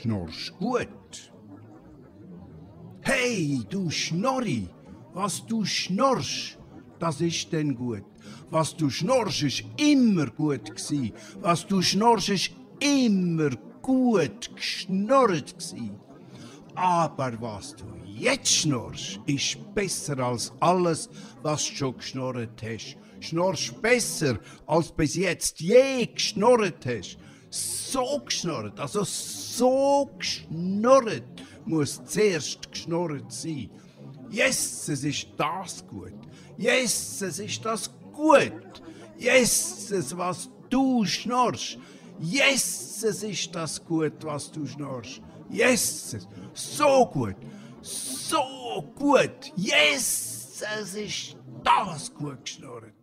schnorrst gut. Hey, du Schnorri, was du schnorrst, das ist denn gut. Was du schnorrst, ist immer gut gsi. Was du schnorrst, ist immer gut geschnorrt gsi. Aber was du jetzt schnorrst, ist besser als alles, was du schon geschnorrt hast. Schnorrst besser, als bis jetzt je geschnorrt hast. So geschnorrt, also so geschnorrt, muss zuerst geschnorrt sein. Jesus ist das gut. Jesus ist das gut. Jesus, was du schnorrst. Jesus ist das gut, was du schnorrst. Jesus, so gut, so gut. Jesus ist das gut geschnorrt.